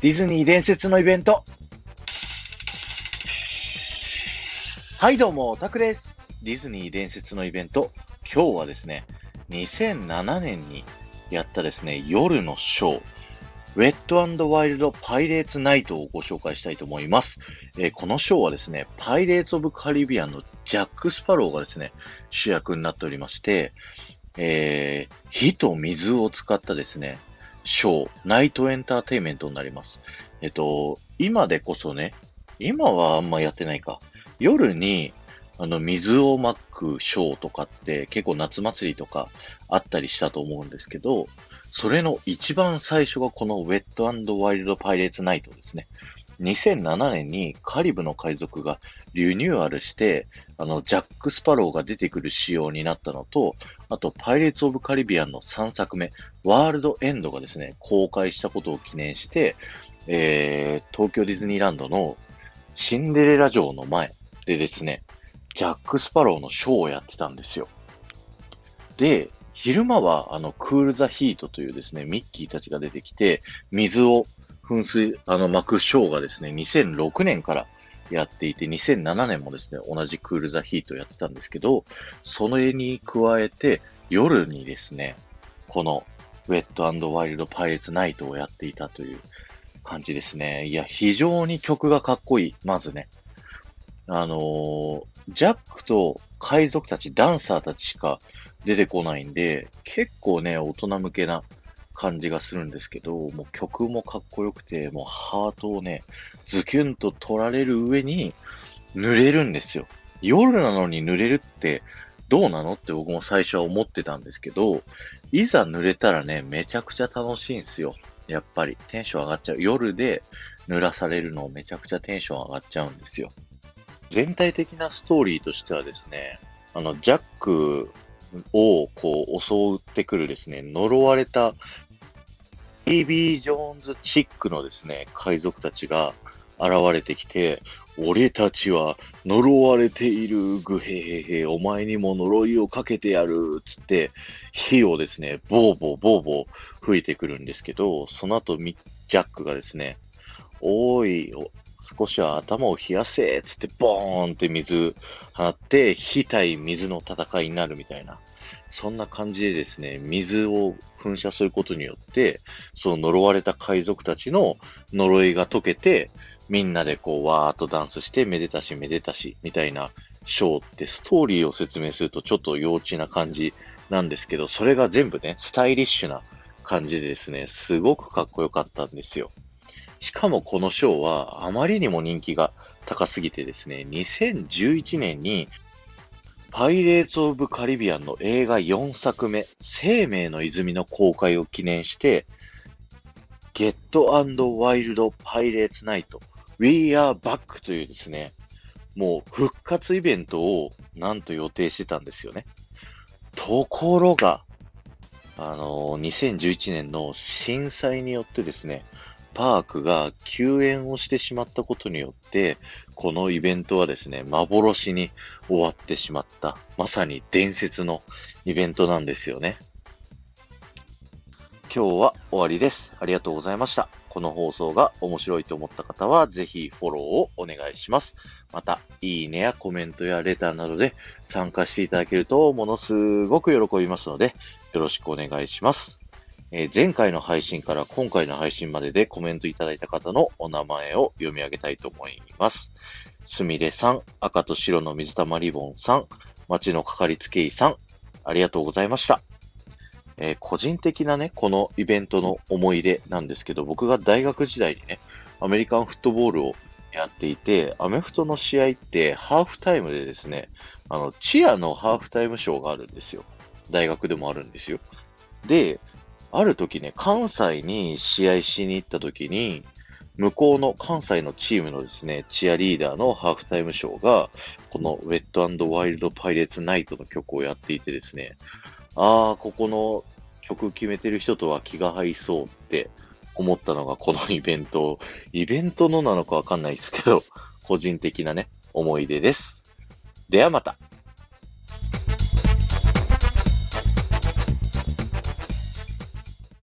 ディズニー伝説のイベント。はい、どうも、タクです。ディズニー伝説のイベント。今日はですね、2007年にやったですね、夜のショー、ウェットワイルドパイレーツナイトをご紹介したいと思います。えー、このショーはですね、パイレーツ・オブ・カリビアンのジャック・スパローがですね、主役になっておりまして、えー、火と水を使ったですね、ショー、ナイトエンターテイメントになります。えっと、今でこそね、今はあんまやってないか。夜に、あの、水をまくショーとかって結構夏祭りとかあったりしたと思うんですけど、それの一番最初がこのウェットワイルドパイレーツナイトですね。2007年にカリブの海賊がリニューアルして、あの、ジャック・スパローが出てくる仕様になったのと、あと、パイレーツ・オブ・カリビアンの3作目、ワールド・エンドがですね、公開したことを記念して、えー、東京ディズニーランドのシンデレラ城の前でですね、ジャック・スパローのショーをやってたんですよ。で、昼間は、あの、クール・ザ・ヒートというですね、ミッキーたちが出てきて、水を噴水、あの、巻くショーがですね、2006年からやっていて、2007年もですね、同じクール・ザ・ヒートをやってたんですけど、それに加えて、夜にですね、この、ウェットワイルド・パイレーツ・ナイトをやっていたという感じですね。いや、非常に曲がかっこいい。まずね。あのー、ジャックと海賊たち、ダンサーたちしか出てこないんで、結構ね、大人向けな感じがするんですけど、もう曲もかっこよくて、もうハートをね、ズキュンと取られる上に濡れるんですよ。夜なのに濡れるってどうなのって僕も最初は思ってたんですけど、いざ濡れたらね、めちゃくちゃ楽しいんですよ。やっぱりテンション上がっちゃう。夜で濡らされるのめちゃくちゃテンション上がっちゃうんですよ。全体的なストーリーとしてはですね、あの、ジャックをこう襲ってくるですね、呪われたベイビー・ジョーンズチックのですね、海賊たちが現れてきて、俺たちは呪われている、ぐへへへ、お前にも呪いをかけてやる、つって、火をですね、ボーボーボーボー吹いてくるんですけど、その後ジャックがですね、おい、少しは頭を冷やせつってボーンって水放って、火対水の戦いになるみたいな。そんな感じでですね、水を噴射することによって、その呪われた海賊たちの呪いが解けて、みんなでこうわーっとダンスして、めでたしめでたし、みたいなショーってストーリーを説明するとちょっと幼稚な感じなんですけど、それが全部ね、スタイリッシュな感じでですね、すごくかっこよかったんですよ。しかもこのショーはあまりにも人気が高すぎてですね、2011年にパイレーツ・オブ・カリビアンの映画4作目、生命の泉の公開を記念して、ゲットワイルド・パイレーツ・ナイト、We Are Back というですね、もう復活イベントをなんと予定してたんですよね。ところが、あのー、2011年の震災によってですね、パークが休園をしてしまったことによって、このイベントはですね、幻に終わってしまった、まさに伝説のイベントなんですよね。今日は終わりです。ありがとうございました。この放送が面白いと思った方は、ぜひフォローをお願いします。また、いいねやコメントやレターなどで参加していただけると、ものすごく喜びますので、よろしくお願いします。えー、前回の配信から今回の配信まででコメントいただいた方のお名前を読み上げたいと思います。すみれさん、赤と白の水玉リボンさん、町のかかりつけ医さん、ありがとうございました。えー、個人的なね、このイベントの思い出なんですけど、僕が大学時代にね、アメリカンフットボールをやっていて、アメフトの試合ってハーフタイムでですね、あの、チアのハーフタイムショーがあるんですよ。大学でもあるんですよ。で、ある時ね、関西に試合しに行った時に、向こうの関西のチームのですね、チアリーダーのハーフタイムショーが、このウェットワイルドパイレーツナイトの曲をやっていてですね、ああ、ここの曲決めてる人とは気が入りそうって思ったのがこのイベント、イベントのなのかわかんないですけど、個人的なね、思い出です。ではまた。